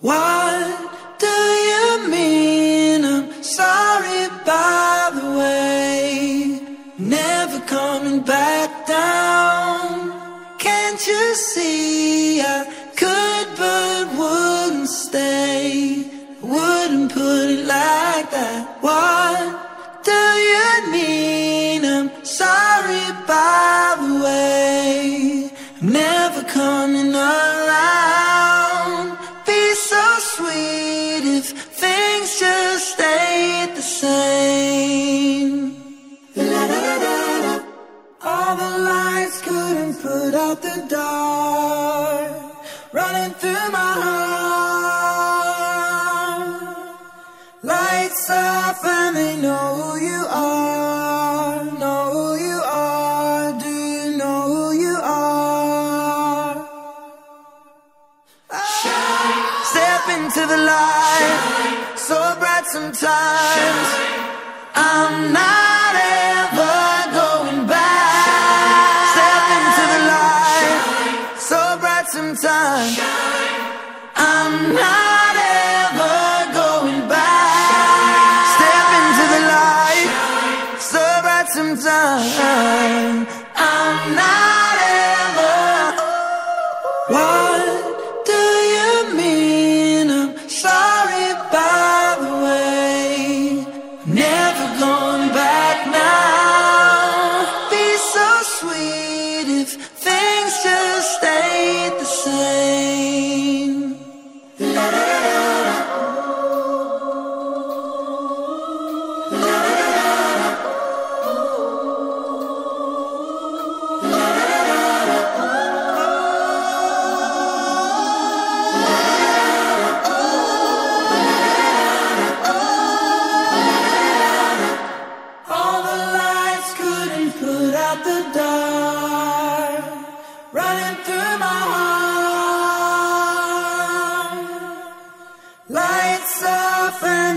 What do you mean? I'm sorry, by the way. Never coming back down. Can't you see? I could, but wouldn't stay. Wouldn't put it like that. What do you mean? I'm sorry, by out the dark. Running through my heart. Lights up and they know who you are. Know who you are. Do you know who you are? Ah. Step into the light. Shine. So bright sometimes. Shine. I'm not bright sometimes. I'm not ever going back. Step into the light. So bright sometimes. I'm not heart.